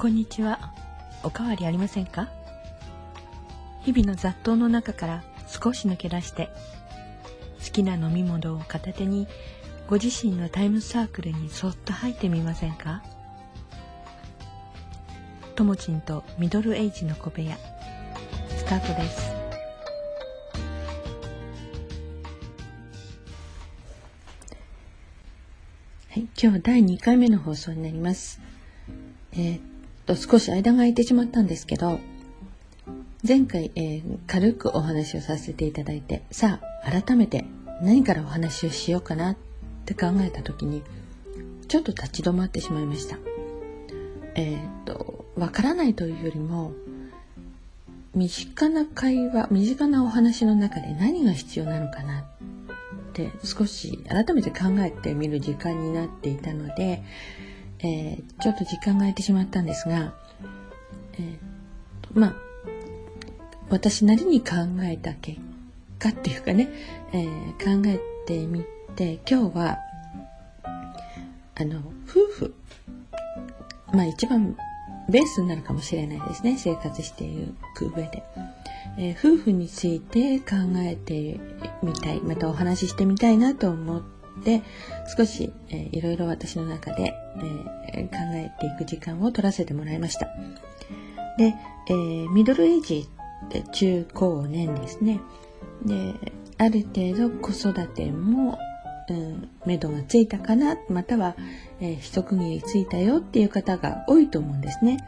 こんにちは。おかわりありませんか？日々の雑踏の中から少し抜け出して、好きな飲み物を片手に、ご自身のタイムサークルにそっと入ってみませんか？ともちんとミドルエイジの小部屋、スタートです。はい、今日第2回目の放送になります。えーっと、少し間が空いてしまったんですけど、前回、えー軽くお話をさせていただいて、さあ、改めて何からお話をしようかなって考えた時に、ちょっと立ち止まってしまいました。えーっと、わからないというよりも、身近な会話、身近なお話の中で何が必要なのかなって少し改めて考えてみる時間になっていたので、えーちょっと時間が空いてしまったんですが、えーまあ、私なりに考えた結果っていうかね、えー考えてみて、今日は、あの、夫婦、まあ一番ベースになるかもしれないですね、生活していく上で。えー夫婦について考えてみたい、またお話ししてみたいなと思って、少し、えーいろいろ私の中で、えー考えていく時間を取らせてもらいました。で、えーミドルエイジって中高年ですね。で、ある程度子育ても、うん、目処がついたかな、または、えー一区切りついたよっていう方が多いと思うんですね。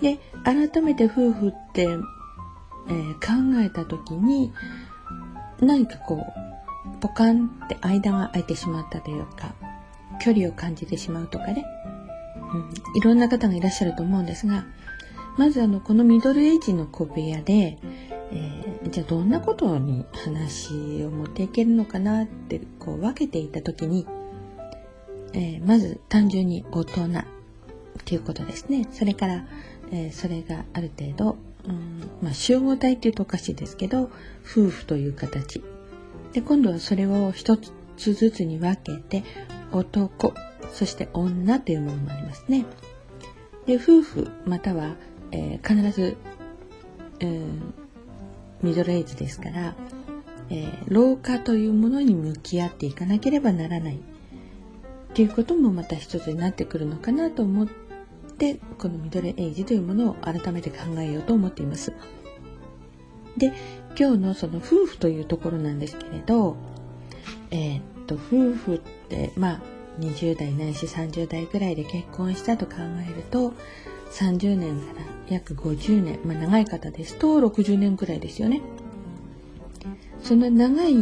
で、改めて夫婦って、えー考えた時に、何かこう、ポカンって間が空いてしまったというか、距離を感じてしまうとかね、うん、いろんな方がいらっしゃると思うんですが、まずあの、このミドルエイジの小部屋で、えーじゃあどんなことに話を持っていけるのかなってこう分けていた時に、えーまず単純に大人っていうことですね。それから、えーそれがある程度、うんまあ、集合体っていうとおかしいですけど、夫婦という形。で、今度はそれを一つずつに分けて、男、そして女というものもありますね。で、夫婦、または、えー必ず、うんミドルエイジですから、えー老化というものに向き合っていかなければならないっていうこともまた一つになってくるのかなと思ってこのミドルエイジというものを改めて考えようと思っています。で今日のその夫婦というところなんですけれどえーっと夫婦ってまあ20代ないし30代ぐらいで結婚したと考えると30年から約50年、まあ、長い方ですと60年くらいですよね。その長い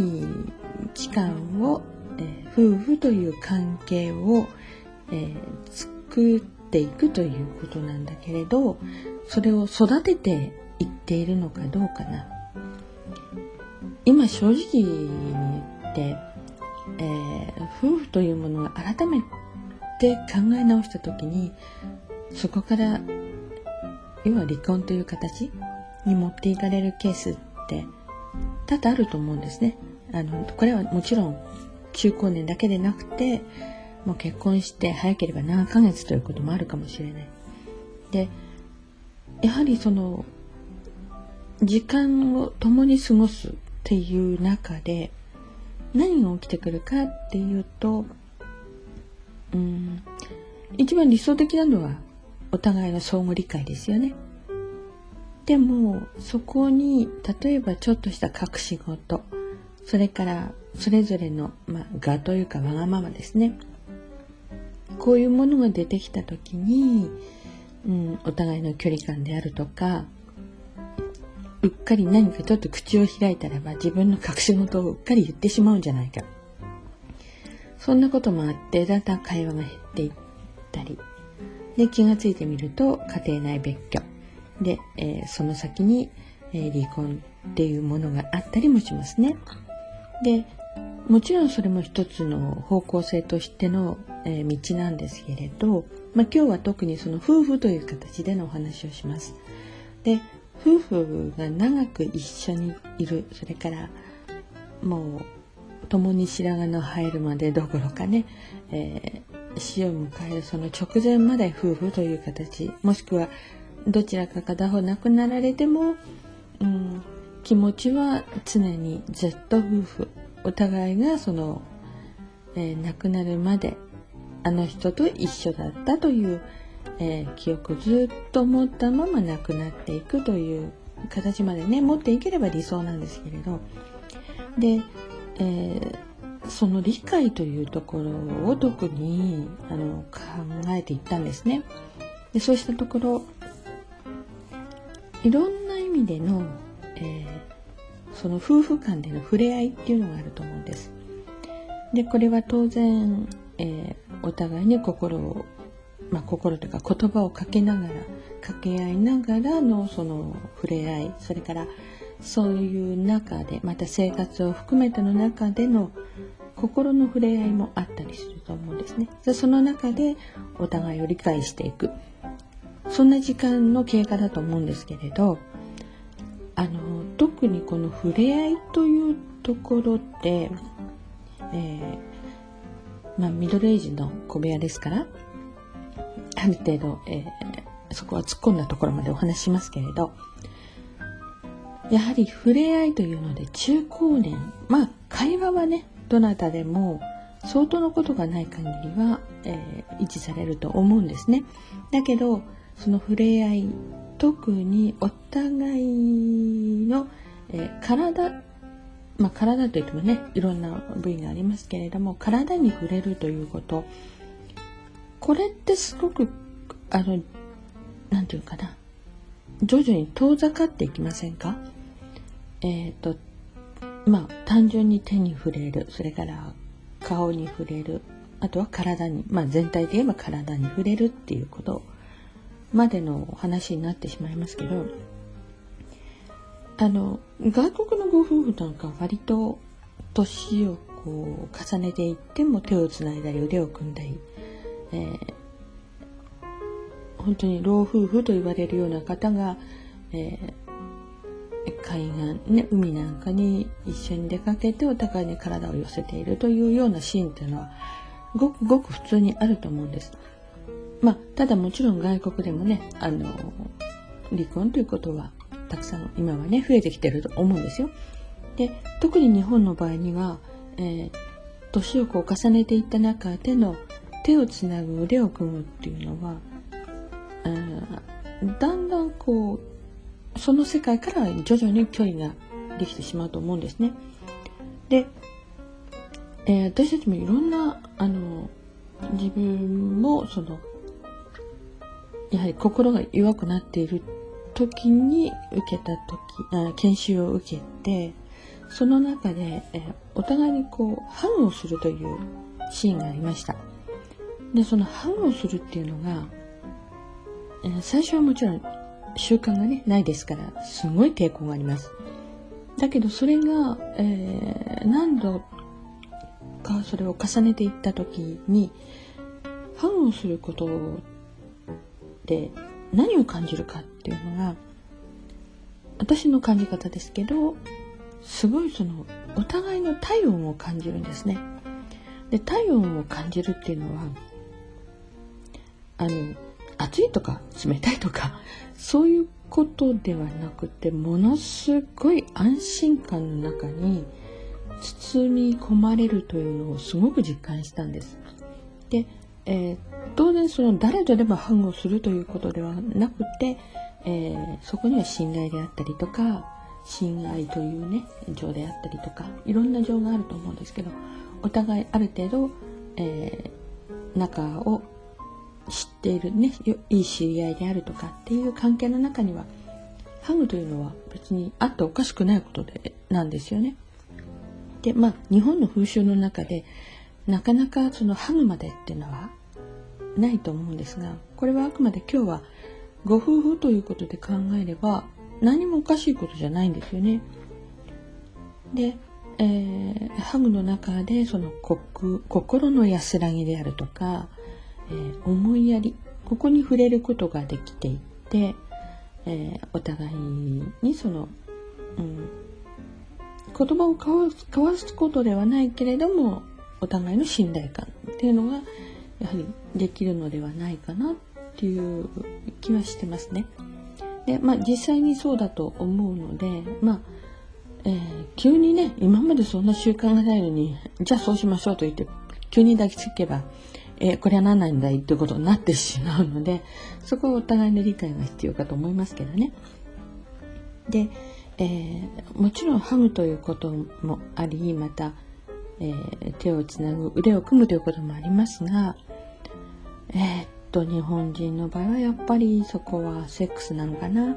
期間を、えー夫婦という関係を、えー作っていくということなんだけれど、それを育てていっているのかどうかな。今正直に言って、えー夫婦というものを改めて考え直した時に、そこから要は離婚という形に持っていかれるケースって多々あると思うんですね。あの、これはもちろん中高年だけでなくて、もう結婚して早ければ何ヶ月ということもあるかもしれない。で、やはりその、時間を共に過ごすっていう中で、何が起きてくるかっていうと、うん、一番理想的なのはお互いの相互理解ですよね。でも、そこに、例えばちょっとした隠し事、それから、それぞれの、まあ、我というかわがままですね。こういうものが出てきたときに、うん、お互いの距離感であるとか、うっかり何かちょっと口を開いたらば自分の隠し事をうっかり言ってしまうんじゃないか。そんなこともあって、だんだん会話が減っていったり、で、気がついてみると、家庭内別居。で、えーその先に、えー離婚っていうものがあったりもしますね。で、もちろんそれも一つの方向性としての、えー道なんですけれど、まあ、今日は特にその夫婦という形でのお話をします。で、夫婦が長く一緒にいる、それからもう共に白髪の生えるまでどころかね、えー死を迎えるその直前まで夫婦という形。もしくはどちらか片方亡くなられても、うん、気持ちは常にずっと夫婦。お互いがその、えー、亡くなるまであの人と一緒だったという、えー、記憶ずっと持ったまま亡くなっていくという形までね持っていければ理想なんですけれどで、えー、その理解というところを特にあの考えていったんですね。でそうしたところいろんな意味での、えー、その夫婦間での触れ合いっていうのがあると思うんです。でこれは当然、えー、お互いに心を、まあ、心とか言葉をかけながら掛け合いながらのその触れ合いそれからそういう中でまた生活を含めての中での心の触れ合いもあったりすると思うんですね。でその中でお互いを理解していくそんな時間の経過だと思うんですけれどあの特にこの触れ合いというところで、えー、まあ、ミドルエイジの小部屋ですからある程度、えー、そこは突っ込んだところまでお話しますけれどやはり触れ合いというので中高年まあ会話はねどなたでも相当のことがない限りは、えー、維持されると思うんですね。だけどその触れ合い特にお互いの、えー、体まあ、体といってもねいろんな部位がありますけれども体に触れるということこれってすごくあの何て言うかな。徐々に遠ざかっていきませんか？えっ、ー、とまあ単純に手に触れる。それから顔に触れる。あとは体にまあ全体で言えば体に触れるっていうことまでの話になってしまいますけどあの外国のご夫婦なんか割と年をこう重ねていっても手をつないだり腕を組んだり、えー、本当に老夫婦と言われるような方が、えー、海岸、ね、海なんかに一緒に出かけてお互いに体を寄せているというようなシーンっていうのはごくごく普通にあると思うんです。まあ、ただもちろん外国でもね、あの、離婚ということはたくさん今はね、増えてきてると思うんですよ。で、特に日本の場合には、えー、年をこう重ねていった中での手をつなぐ腕を組むっていうのは、だんだんこう、その世界から徐々に距離ができてしまうと思うんですね。で、えー、私たちもいろんな、あの、自分もそのやはり心が弱くなっている時に受けた時あ研修を受けてその中で、えお互いにこうハグをするというシーンがありましたでそのハグをするっていうのが、え最初はもちろん習慣がねないですからすごい抵抗がありますだけどそれが、えー、何度かそれを重ねていった時にハグをすることって何を感じるかっていうのが私の感じ方ですけどすごいそのお互いの体温を感じるんですね。で体温を感じるっていうのはあの暑いとか冷たいとかそういうことではなくてものすごい安心感の中に包み込まれるというのをすごく実感したんです。で、えー、当然その誰とでもハグをするということではなくて、えー、そこには信頼であったりとか親愛というね情であったりとかいろんな情があると思うんですけどお互いある程度、えー、仲を知っているねいい知り合いであるとかっていう関係の中にはハグというのは別にあっておかしくないことでなんですよね。でまあ日本の風習の中でなかなかそのハグまでっていうのはないと思うんですがこれはあくまで今日はご夫婦ということで考えれば何もおかしいことじゃないんですよね。で、えー、ハグの中でその心の安らぎであるとか、えー、思いやりここに触れることができていって、えー、お互いにその、うん、言葉を交わす交わすことではないけれどもお互いの信頼感っていうのがやはりできるのではないかなっていう気はしてますね。で、まあ実際にそうだと思うので、まあ、えー、急にね、今までそんな習慣がないのに、じゃあそうしましょうと言って、急に抱きつけば、えー、これは何なんだいってことになってしまうので、そこはお互いの理解が必要かと思いますけどね。で、えー、もちろんハグということもあり、また、えー、手をつなぐ、腕を組むということもありますが、えー、っと、日本人の場合はやっぱりそこはセックスなのかな。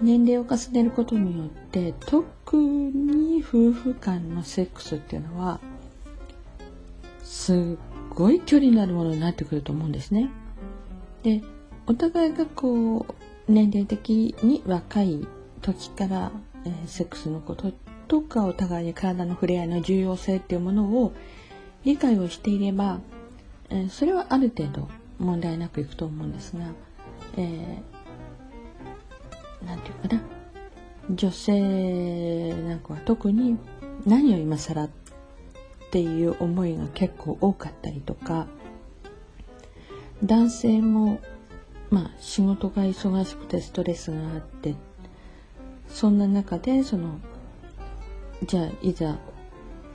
年齢を重ねることによって特に夫婦間のセックスっていうのはすっごい距離のあるものになってくると思うんですね。でお互いがこう年齢的に若い時から、えー、セックスのこととかお互いに体の触れ合いの重要性っていうものを理解をしていれば、えー、それはある程度問題なくいくと思うんですが、えー、ていうかな女性なんかは特に何を今更ってていう思いが結構多かったりとか男性もまあ仕事が忙しくてストレスがあってそんな中でそのじゃあいざ、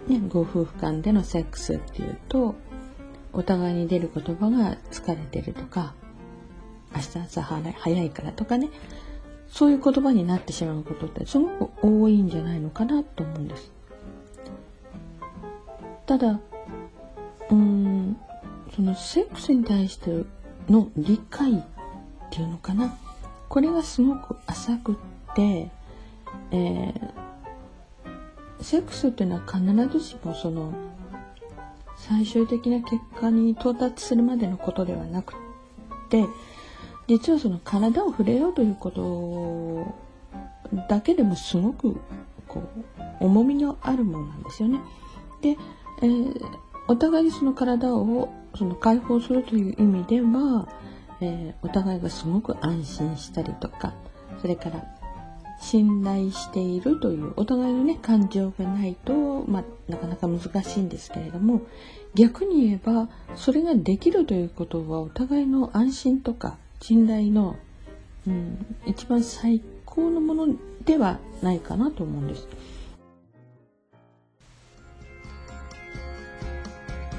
ね、ご夫婦間でのセックスっていうとお互いに出る言葉が疲れてるとか明日朝早いからとかねそういう言葉になってしまうことってすごく多いんじゃないのかなと思うんです。ただうーんそのセックスに対しての理解っていうのかなこれがすごく浅くってえー、セックスっていうのは必ずしもその最終的な結果に到達するまでのことではなくて実はその体を触れようということだけでもすごくこう重みのあるものなんですよね。で、えー、お互いにその体をその解放するという意味では、えー、お互いがすごく安心したりとかそれから信頼しているというお互いのね感情がないと、まあ、なかなか難しいんですけれども逆に言えばそれができるということはお互いの安心とか信頼の、うん、一番最高のものではないかなと思うんです。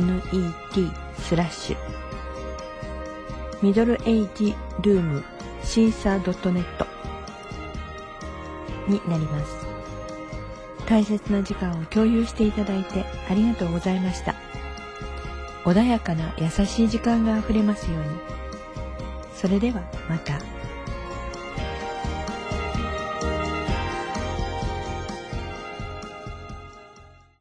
net スラッシュミドルエイジルームシーサー .net になります。大切な時間を共有していただいてありがとうございました。穏やかな優しい時間があふれますように。それではまた。